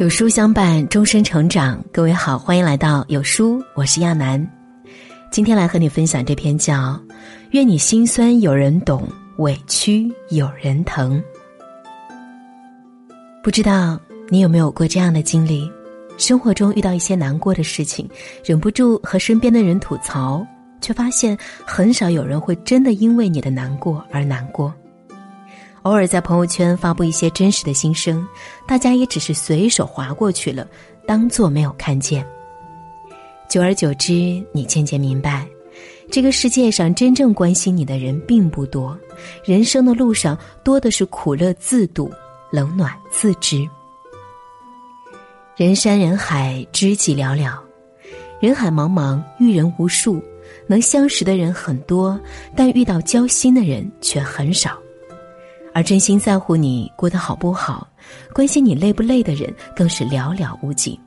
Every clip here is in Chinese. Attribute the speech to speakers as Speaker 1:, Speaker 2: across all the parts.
Speaker 1: 有书相伴，终身成长。各位好，欢迎来到有书，我是亚楠。今天来和你分享这篇叫《愿你心酸有人懂，委屈有人疼》。不知道你有没有过这样的经历？生活中遇到一些难过的事情，忍不住和身边的人吐槽，却发现很少有人会真的因为你的难过而难过。偶尔在朋友圈发布一些真实的心声，大家也只是随手划过去了，当做没有看见。久而久之，你渐渐明白，这个世界上真正关心你的人并不多，人生的路上多的是苦乐自度，冷暖自知。人山人海，知己寥寥，人海茫茫，遇人无数，能相识的人很多，但遇到交心的人却很少。而真心在乎你过得好不好，关心你累不累的人更是寥寥无几。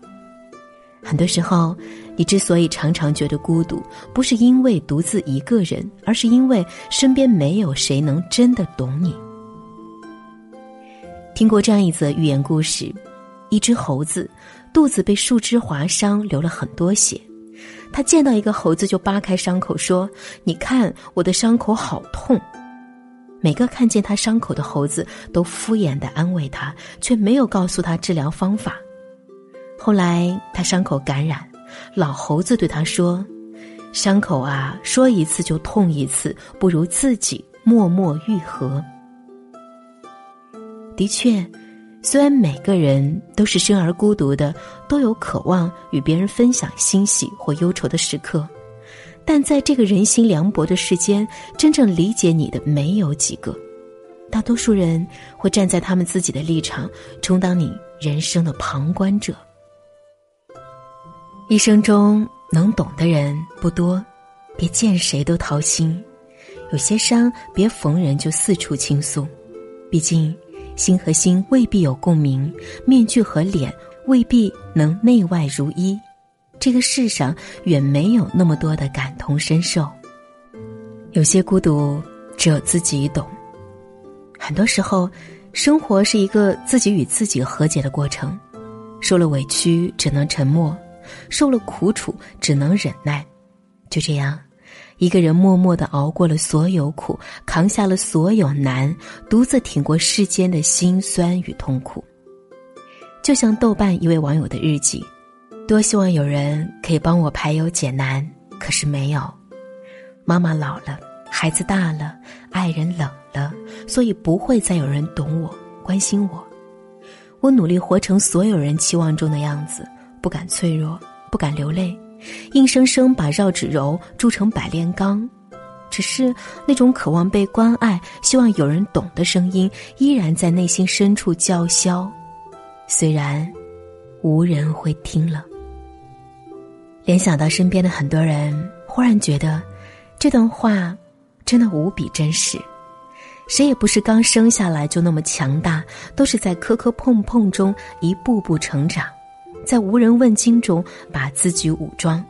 Speaker 1: 很多时候，你之所以常常觉得孤独，不是因为独自一个人，而是因为身边没有谁能真的懂你。听过这样一则寓言故事：一只猴子肚子被树枝划伤，流了很多血。他见到一个猴子就扒开伤口说：“你看我的伤口好痛。”每个看见他伤口的猴子都敷衍的安慰他，却没有告诉他治疗方法。后来他伤口感染，老猴子对他说：“伤口啊，说一次就痛一次，不如自己默默愈合。”的确，虽然每个人都是生而孤独的，都有渴望与别人分享欣喜或忧愁的时刻。但在这个人心凉薄的世间，真正理解你的没有几个。大多数人会站在他们自己的立场，充当你人生的旁观者。一生中能懂的人不多，别见谁都掏心。有些伤，别逢人就四处倾诉。毕竟，心和心未必有共鸣，面具和脸未必能内外如一。这个世上远没有那么多的感同身受，有些孤独只有自己懂。很多时候，生活是一个自己与自己和解的过程，受了委屈只能沉默，受了苦楚只能忍耐。就这样，一个人默默的熬过了所有苦，扛下了所有难，独自挺过世间的辛酸与痛苦。就像豆瓣一位网友的日记。多希望有人可以帮我排忧解难，可是没有。妈妈老了，孩子大了，爱人冷了，所以不会再有人懂我、关心我。我努力活成所有人期望中的样子，不敢脆弱，不敢流泪，硬生生把绕指柔铸成百炼钢。只是那种渴望被关爱、希望有人懂的声音，依然在内心深处叫嚣，虽然无人会听了。联想到身边的很多人，忽然觉得，这段话真的无比真实。谁也不是刚生下来就那么强大，都是在磕磕碰碰中一步步成长，在无人问津中把自己武装。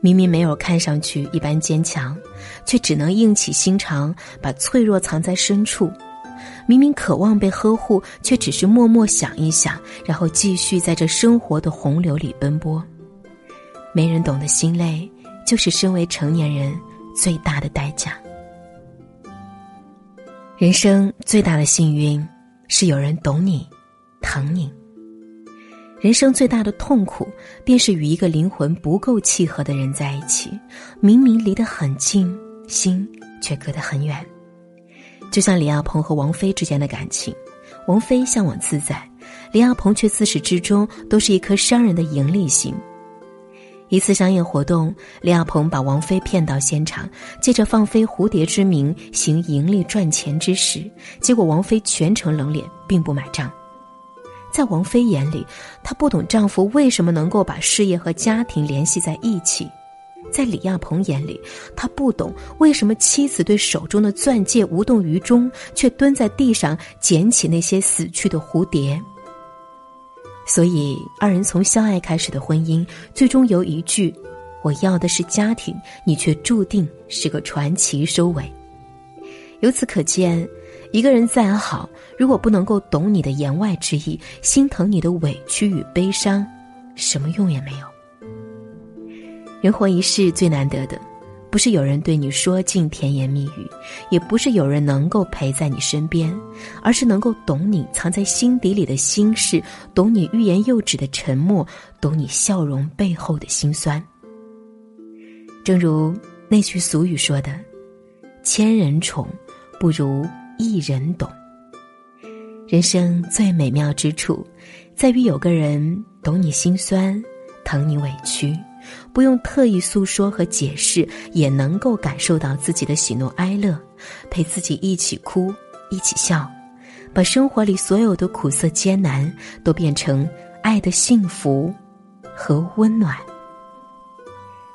Speaker 1: 明明没有看上去一般坚强，却只能硬起心肠把脆弱藏在深处。明明渴望被呵护，却只是默默想一想，然后继续在这生活的洪流里奔波。没人懂的心累，就是身为成年人最大的代价。人生最大的幸运，是有人懂你、疼你。人生最大的痛苦，便是与一个灵魂不够契合的人在一起，明明离得很近，心却隔得很远。就像李亚鹏和王菲之间的感情，王菲向往自在，李亚鹏却自始至终都是一颗商人的盈利心。一次商业活动，李亚鹏把王菲骗到现场，借着放飞蝴蝶之名行盈利赚钱之实，结果王菲全程冷脸，并不买账。在王菲眼里，她不懂丈夫为什么能够把事业和家庭联系在一起；在李亚鹏眼里，他不懂为什么妻子对手中的钻戒无动于衷，却蹲在地上捡起那些死去的蝴蝶。所以，二人从相爱开始的婚姻，最终由一句“我要的是家庭”，你却注定是个传奇收尾。由此可见，一个人再好，如果不能够懂你的言外之意，心疼你的委屈与悲伤，什么用也没有。人活一世，最难得的，不是有人对你说尽甜言蜜语，也不是有人能够陪在你身边，而是能够懂你藏在心底里的心事，懂你欲言又止的沉默，懂你笑容背后的辛酸。正如那句俗语说的：“千人宠，不如一人懂。”人生最美妙之处，在于有个人懂你心酸，疼你委屈。不用特意诉说和解释，也能够感受到自己的喜怒哀乐，陪自己一起哭，一起笑，把生活里所有的苦涩艰难都变成爱的幸福和温暖。